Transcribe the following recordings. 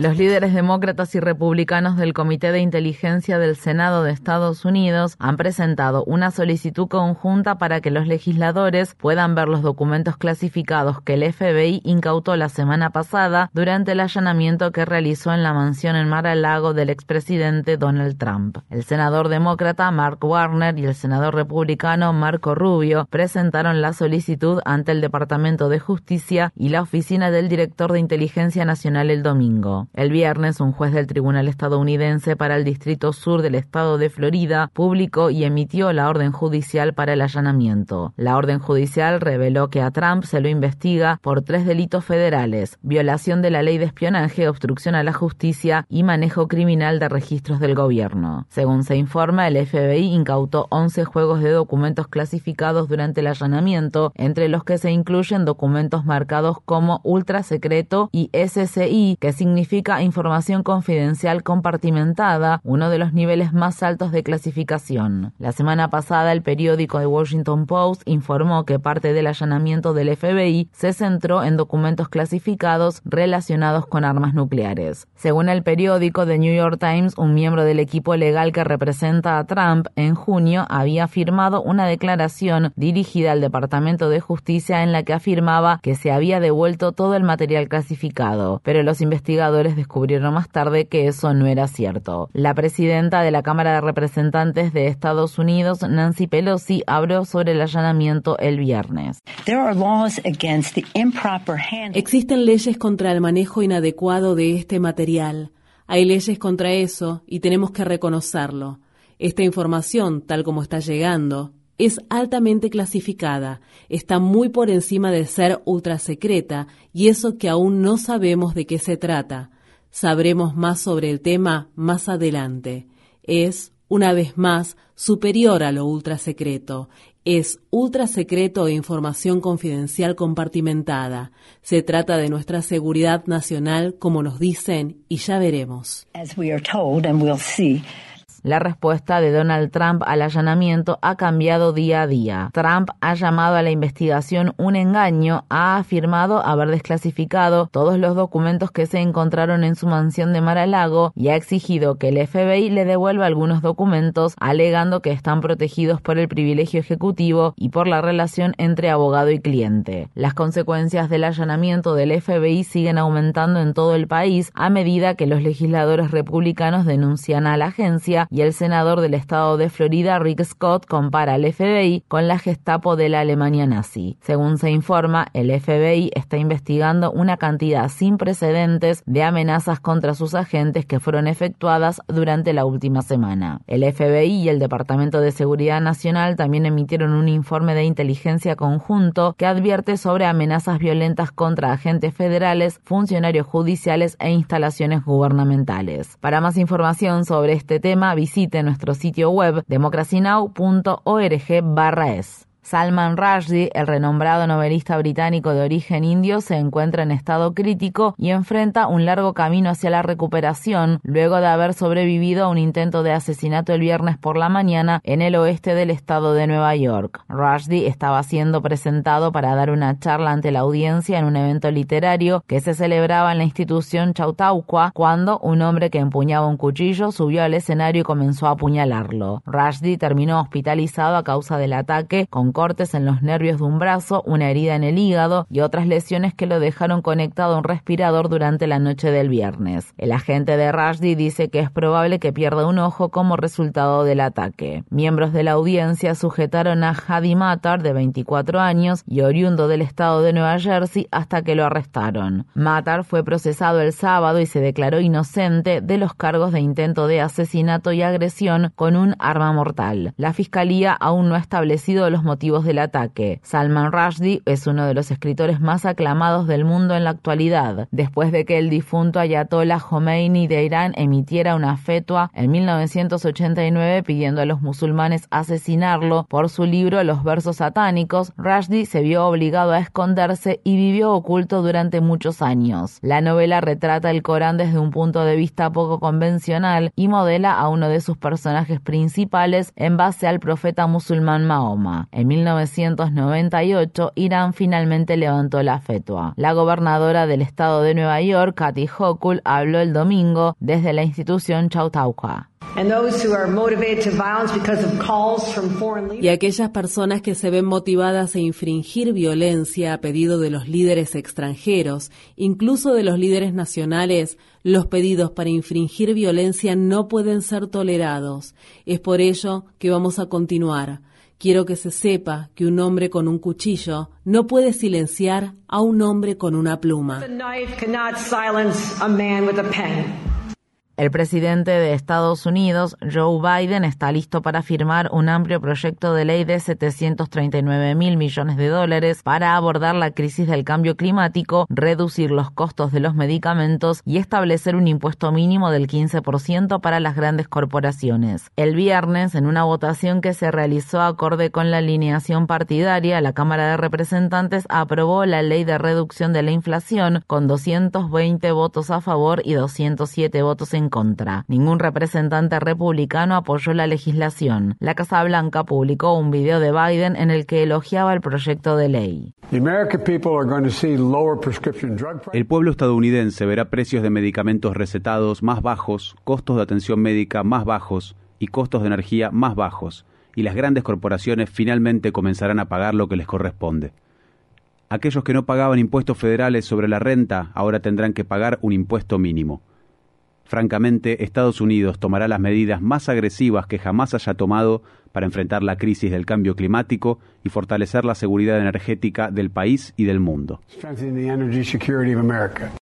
Los líderes demócratas y republicanos del Comité de Inteligencia del Senado de Estados Unidos han presentado una solicitud conjunta para que los legisladores puedan ver los documentos clasificados que el FBI incautó la semana pasada durante el allanamiento que realizó en la mansión en Mar-a-Lago del expresidente Donald Trump. El senador demócrata Mark Warner y el senador republicano Marco Rubio presentaron la solicitud ante el Departamento de Justicia y la Oficina del Director de Inteligencia Nacional el domingo. El viernes, un juez del Tribunal estadounidense para el Distrito Sur del Estado de Florida publicó y emitió la orden judicial para el allanamiento. La orden judicial reveló que a Trump se lo investiga por tres delitos federales, violación de la ley de espionaje, obstrucción a la justicia y manejo criminal de registros del gobierno. Según se informa, el FBI incautó 11 juegos de documentos clasificados durante el allanamiento, entre los que se incluyen documentos marcados como ultra secreto y SCI, que significa información confidencial compartimentada, uno de los niveles más altos de clasificación. La semana pasada, el periódico The Washington Post informó que parte del allanamiento del FBI se centró en documentos clasificados relacionados con armas nucleares. Según el periódico The New York Times, un miembro del equipo legal que representa a Trump en junio había firmado una declaración dirigida al Departamento de Justicia en la que afirmaba que se había devuelto todo el material clasificado, pero los investigadores descubrieron más tarde que eso no era cierto. La presidenta de la Cámara de Representantes de Estados Unidos, Nancy Pelosi, habló sobre el allanamiento el viernes. Existen leyes contra el manejo inadecuado de este material. Hay leyes contra eso y tenemos que reconocerlo. Esta información, tal como está llegando, es altamente clasificada, está muy por encima de ser ultra secreta y eso que aún no sabemos de qué se trata. Sabremos más sobre el tema más adelante. Es, una vez más, superior a lo ultra secreto. Es ultra secreto e información confidencial compartimentada. Se trata de nuestra seguridad nacional, como nos dicen, y ya veremos. La respuesta de Donald Trump al allanamiento ha cambiado día a día. Trump ha llamado a la investigación un engaño, ha afirmado haber desclasificado todos los documentos que se encontraron en su mansión de Mar-a-Lago y ha exigido que el FBI le devuelva algunos documentos, alegando que están protegidos por el privilegio ejecutivo y por la relación entre abogado y cliente. Las consecuencias del allanamiento del FBI siguen aumentando en todo el país a medida que los legisladores republicanos denuncian a la agencia y el senador del estado de Florida, Rick Scott, compara al FBI con la Gestapo de la Alemania nazi. Según se informa, el FBI está investigando una cantidad sin precedentes de amenazas contra sus agentes que fueron efectuadas durante la última semana. El FBI y el Departamento de Seguridad Nacional también emitieron un informe de inteligencia conjunto que advierte sobre amenazas violentas contra agentes federales, funcionarios judiciales e instalaciones gubernamentales. Para más información sobre este tema, visite nuestro sitio web democracynow.org/es. Salman Rushdie, el renombrado novelista británico de origen indio, se encuentra en estado crítico y enfrenta un largo camino hacia la recuperación luego de haber sobrevivido a un intento de asesinato el viernes por la mañana en el oeste del estado de Nueva York. Rushdie estaba siendo presentado para dar una charla ante la audiencia en un evento literario que se celebraba en la institución Chautauqua cuando un hombre que empuñaba un cuchillo subió al escenario y comenzó a apuñalarlo. Rushdie terminó hospitalizado a causa del ataque con cortes en los nervios de un brazo, una herida en el hígado y otras lesiones que lo dejaron conectado a un respirador durante la noche del viernes. El agente de Rushdie dice que es probable que pierda un ojo como resultado del ataque. Miembros de la audiencia sujetaron a Hadi Matar, de 24 años y oriundo del estado de Nueva Jersey, hasta que lo arrestaron. Matar fue procesado el sábado y se declaró inocente de los cargos de intento de asesinato y agresión con un arma mortal. La fiscalía aún no ha establecido los motivos del ataque. Salman Rushdie es uno de los escritores más aclamados del mundo en la actualidad, después de que el difunto Ayatollah Khomeini de Irán emitiera una fetua en 1989 pidiendo a los musulmanes asesinarlo por su libro Los versos satánicos, Rushdie se vio obligado a esconderse y vivió oculto durante muchos años. La novela retrata el Corán desde un punto de vista poco convencional y modela a uno de sus personajes principales en base al profeta musulmán Mahoma. En 1998, Irán finalmente levantó la fetua. La gobernadora del estado de Nueva York, Kathy Hochul, habló el domingo desde la institución Chautauqua. Y aquellas personas que se ven motivadas a infringir violencia a pedido de los líderes extranjeros, incluso de los líderes nacionales, los pedidos para infringir violencia no pueden ser tolerados. Es por ello que vamos a continuar. Quiero que se sepa que un hombre con un cuchillo no puede silenciar a un hombre con una pluma. El presidente de Estados Unidos, Joe Biden, está listo para firmar un amplio proyecto de ley de 739 mil millones de dólares para abordar la crisis del cambio climático, reducir los costos de los medicamentos y establecer un impuesto mínimo del 15% para las grandes corporaciones. El viernes, en una votación que se realizó acorde con la alineación partidaria, la Cámara de Representantes aprobó la ley de reducción de la inflación con 220 votos a favor y 207 votos en contra. Ningún representante republicano apoyó la legislación. La Casa Blanca publicó un video de Biden en el que elogiaba el proyecto de ley. El pueblo estadounidense verá precios de medicamentos recetados más bajos, costos de atención médica más bajos y costos de energía más bajos, y las grandes corporaciones finalmente comenzarán a pagar lo que les corresponde. Aquellos que no pagaban impuestos federales sobre la renta ahora tendrán que pagar un impuesto mínimo. Francamente, Estados Unidos tomará las medidas más agresivas que jamás haya tomado para enfrentar la crisis del cambio climático y fortalecer la seguridad energética del país y del mundo.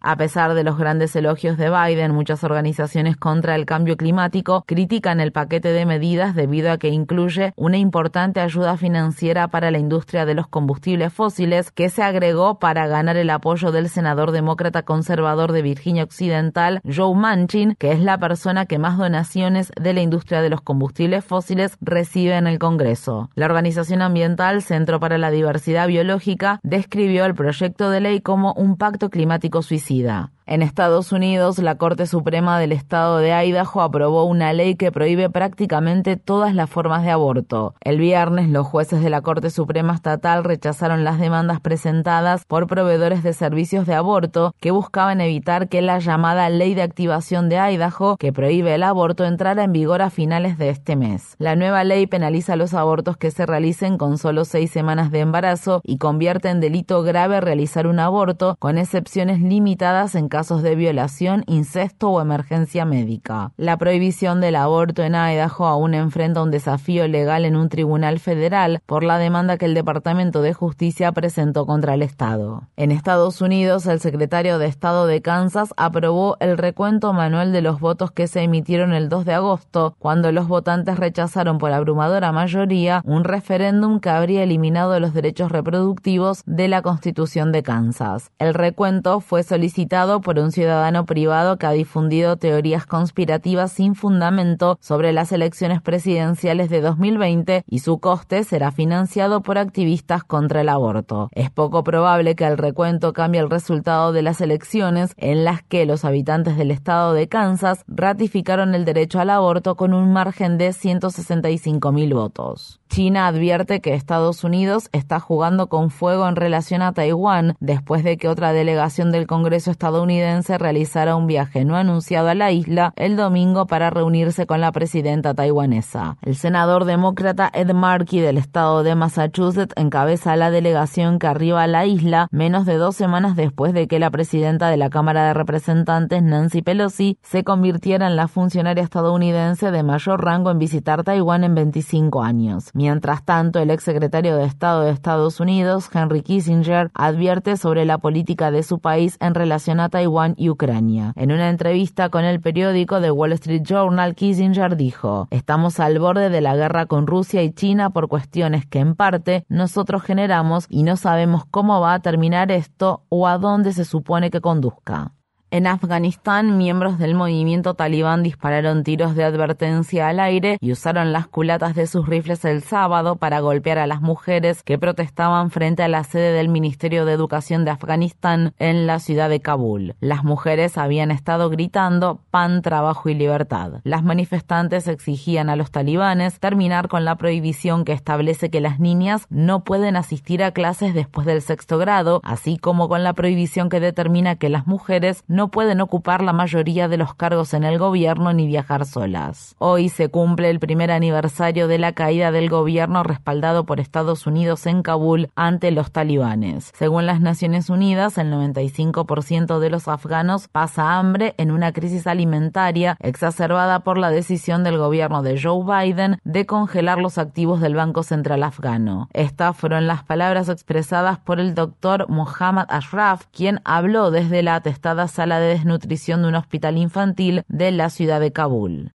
A pesar de los grandes elogios de Biden, muchas organizaciones contra el cambio climático critican el paquete de medidas debido a que incluye una importante ayuda financiera para la industria de los combustibles fósiles que se agregó para ganar el apoyo del senador demócrata conservador de Virginia Occidental, Joe Manchin, que es la persona que más donaciones de la industria de los combustibles fósiles en el Congreso. La organización ambiental Centro para la Diversidad Biológica, describió el proyecto de ley como un pacto climático suicida. En Estados Unidos, la Corte Suprema del Estado de Idaho aprobó una ley que prohíbe prácticamente todas las formas de aborto. El viernes, los jueces de la Corte Suprema Estatal rechazaron las demandas presentadas por proveedores de servicios de aborto que buscaban evitar que la llamada Ley de Activación de Idaho, que prohíbe el aborto, entrara en vigor a finales de este mes. La nueva ley penaliza los abortos que se realicen con solo seis semanas de embarazo y convierte en delito grave realizar un aborto, con excepciones limitadas en casos de violación, incesto o emergencia médica. La prohibición del aborto en Idaho aún enfrenta un desafío legal en un tribunal federal por la demanda que el Departamento de Justicia presentó contra el Estado. En Estados Unidos, el secretario de Estado de Kansas aprobó el recuento manual de los votos que se emitieron el 2 de agosto, cuando los votantes rechazaron por abrumadora mayoría un referéndum que habría eliminado los derechos reproductivos de la Constitución de Kansas. El recuento fue solicitado por un ciudadano privado que ha difundido teorías conspirativas sin fundamento sobre las elecciones presidenciales de 2020 y su coste será financiado por activistas contra el aborto. Es poco probable que el recuento cambie el resultado de las elecciones en las que los habitantes del estado de Kansas ratificaron el derecho al aborto con un margen de 165 mil votos. China advierte que Estados Unidos está jugando con fuego en relación a Taiwán después de que otra delegación del Congreso estadounidense estadounidense realizara un viaje no anunciado a la isla el domingo para reunirse con la presidenta taiwanesa. El senador demócrata Ed Markey del estado de Massachusetts encabeza la delegación que arriba a la isla menos de dos semanas después de que la presidenta de la Cámara de Representantes, Nancy Pelosi, se convirtiera en la funcionaria estadounidense de mayor rango en visitar Taiwán en 25 años. Mientras tanto, el exsecretario de Estado de Estados Unidos, Henry Kissinger, advierte sobre la política de su país en relación a Taiwán y Ucrania. En una entrevista con el periódico The Wall Street Journal, Kissinger dijo, estamos al borde de la guerra con Rusia y China por cuestiones que en parte nosotros generamos y no sabemos cómo va a terminar esto o a dónde se supone que conduzca. En Afganistán, miembros del movimiento talibán dispararon tiros de advertencia al aire y usaron las culatas de sus rifles el sábado para golpear a las mujeres que protestaban frente a la sede del Ministerio de Educación de Afganistán en la ciudad de Kabul. Las mujeres habían estado gritando pan, trabajo y libertad. Las manifestantes exigían a los talibanes terminar con la prohibición que establece que las niñas no pueden asistir a clases después del sexto grado, así como con la prohibición que determina que las mujeres no pueden ocupar la mayoría de los cargos en el gobierno ni viajar solas. Hoy se cumple el primer aniversario de la caída del gobierno respaldado por Estados Unidos en Kabul ante los talibanes. Según las Naciones Unidas, el 95% de los afganos pasa hambre en una crisis alimentaria exacerbada por la decisión del gobierno de Joe Biden de congelar los activos del Banco Central afgano. Estas fueron las palabras expresadas por el doctor Mohammad Ashraf, quien habló desde la atestada sala la de desnutrición de un hospital infantil de la ciudad de Kabul.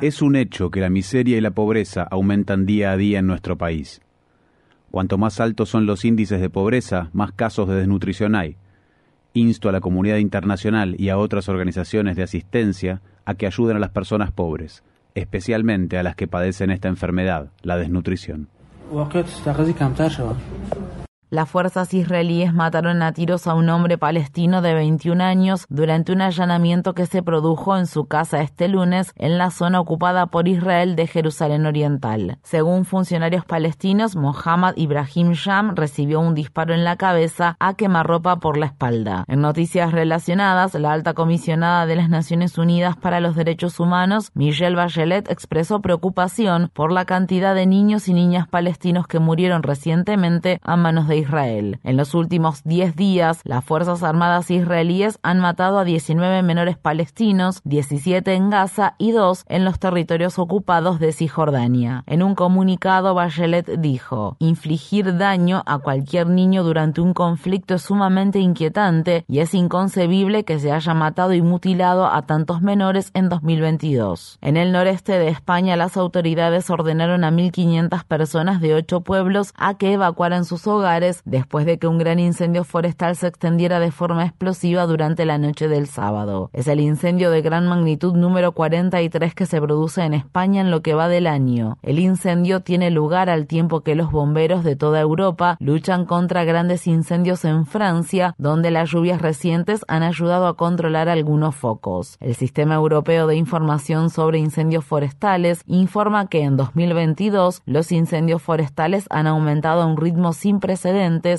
Es un hecho que la miseria y la pobreza aumentan día a día en nuestro país. Cuanto más altos son los índices de pobreza, más casos de desnutrición hay. Insto a la comunidad internacional y a otras organizaciones de asistencia a que ayuden a las personas pobres, especialmente a las que padecen esta enfermedad, la desnutrición. Las fuerzas israelíes mataron a tiros a un hombre palestino de 21 años durante un allanamiento que se produjo en su casa este lunes en la zona ocupada por Israel de Jerusalén Oriental. Según funcionarios palestinos, Mohammad Ibrahim Sham recibió un disparo en la cabeza a quemarropa por la espalda. En noticias relacionadas, la alta comisionada de las Naciones Unidas para los Derechos Humanos, Michelle Bachelet, expresó preocupación por la cantidad de niños y niñas palestinos que murieron recientemente a manos de Israel. En los últimos 10 días, las Fuerzas Armadas israelíes han matado a 19 menores palestinos, 17 en Gaza y 2 en los territorios ocupados de Cisjordania. En un comunicado, Bachelet dijo, infligir daño a cualquier niño durante un conflicto es sumamente inquietante y es inconcebible que se haya matado y mutilado a tantos menores en 2022. En el noreste de España, las autoridades ordenaron a 1.500 personas de ocho pueblos a que evacuaran sus hogares después de que un gran incendio forestal se extendiera de forma explosiva durante la noche del sábado. Es el incendio de gran magnitud número 43 que se produce en España en lo que va del año. El incendio tiene lugar al tiempo que los bomberos de toda Europa luchan contra grandes incendios en Francia, donde las lluvias recientes han ayudado a controlar algunos focos. El Sistema Europeo de Información sobre Incendios Forestales informa que en 2022 los incendios forestales han aumentado a un ritmo sin precedentes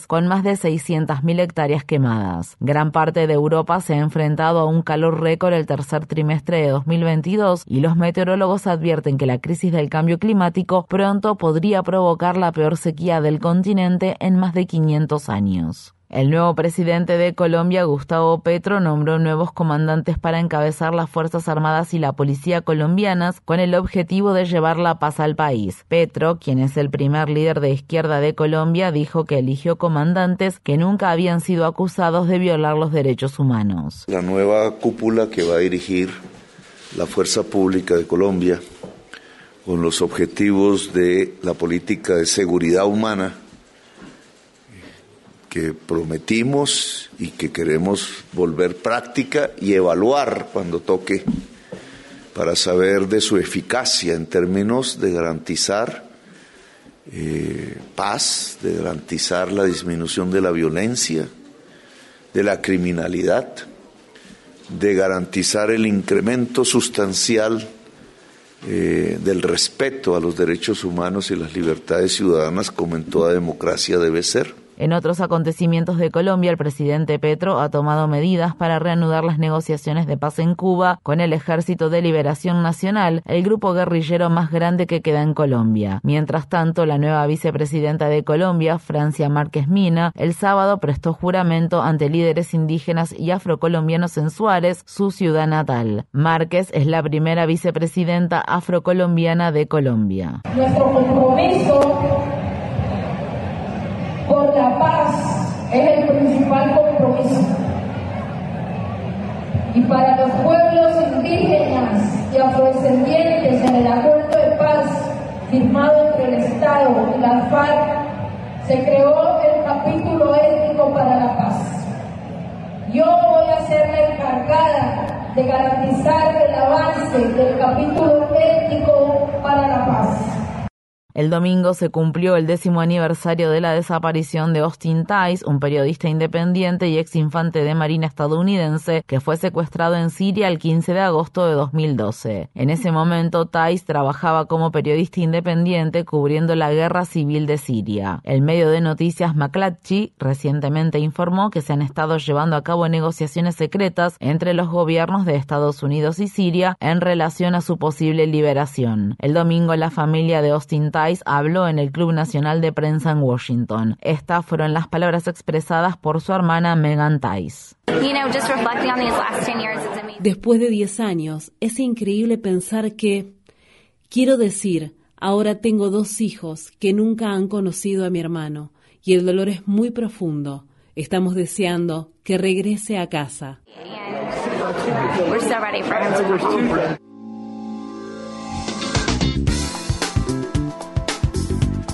con más de 600.000 hectáreas quemadas. Gran parte de Europa se ha enfrentado a un calor récord el tercer trimestre de 2022 y los meteorólogos advierten que la crisis del cambio climático pronto podría provocar la peor sequía del continente en más de 500 años. El nuevo presidente de Colombia, Gustavo Petro, nombró nuevos comandantes para encabezar las Fuerzas Armadas y la Policía colombianas con el objetivo de llevar la paz al país. Petro, quien es el primer líder de izquierda de Colombia, dijo que eligió comandantes que nunca habían sido acusados de violar los derechos humanos. La nueva cúpula que va a dirigir la Fuerza Pública de Colombia con los objetivos de la política de seguridad humana que prometimos y que queremos volver práctica y evaluar cuando toque para saber de su eficacia en términos de garantizar eh, paz, de garantizar la disminución de la violencia, de la criminalidad, de garantizar el incremento sustancial eh, del respeto a los derechos humanos y las libertades ciudadanas como en toda democracia debe ser En otros acontecimientos de Colombia, el presidente Petro ha tomado medidas para reanudar las negociaciones de paz en Cuba con el Ejército de Liberación Nacional, el grupo guerrillero más grande que queda en Colombia. Mientras tanto, la nueva vicepresidenta de Colombia, Francia Márquez Mina, el sábado prestó juramento ante líderes indígenas y afrocolombianos en Suárez, su ciudad natal. Márquez es la primera vicepresidenta afrocolombiana de Colombia. Nuestro compromiso por la paz es el principal compromiso. Y para los pueblos indígenas y afrodescendientes en el acuerdo de paz firmado entre el Estado y la FARC, se creó el capítulo étnico para la paz. Yo voy a ser la encargada de garantizar el avance del capítulo étnico para la paz. El domingo se cumplió el décimo aniversario de la desaparición de Austin Tice, un periodista independiente y ex infante de marina estadounidense que fue secuestrado en Siria el 15 de agosto de 2012. En ese momento, Tice trabajaba como periodista independiente cubriendo la guerra civil de Siria. El medio de noticias McClatchy recientemente informó que se han estado llevando a cabo negociaciones secretas entre los gobiernos de Estados Unidos y Siria en relación a su posible liberación. El domingo, la familia de Austin Tice habló en el Club Nacional de Prensa en Washington. Estas fueron las palabras expresadas por su hermana Megan Tice. Después de 10 años, es increíble pensar que, quiero decir, ahora tengo dos hijos que nunca han conocido a mi hermano y el dolor es muy profundo. Estamos deseando que regrese a casa.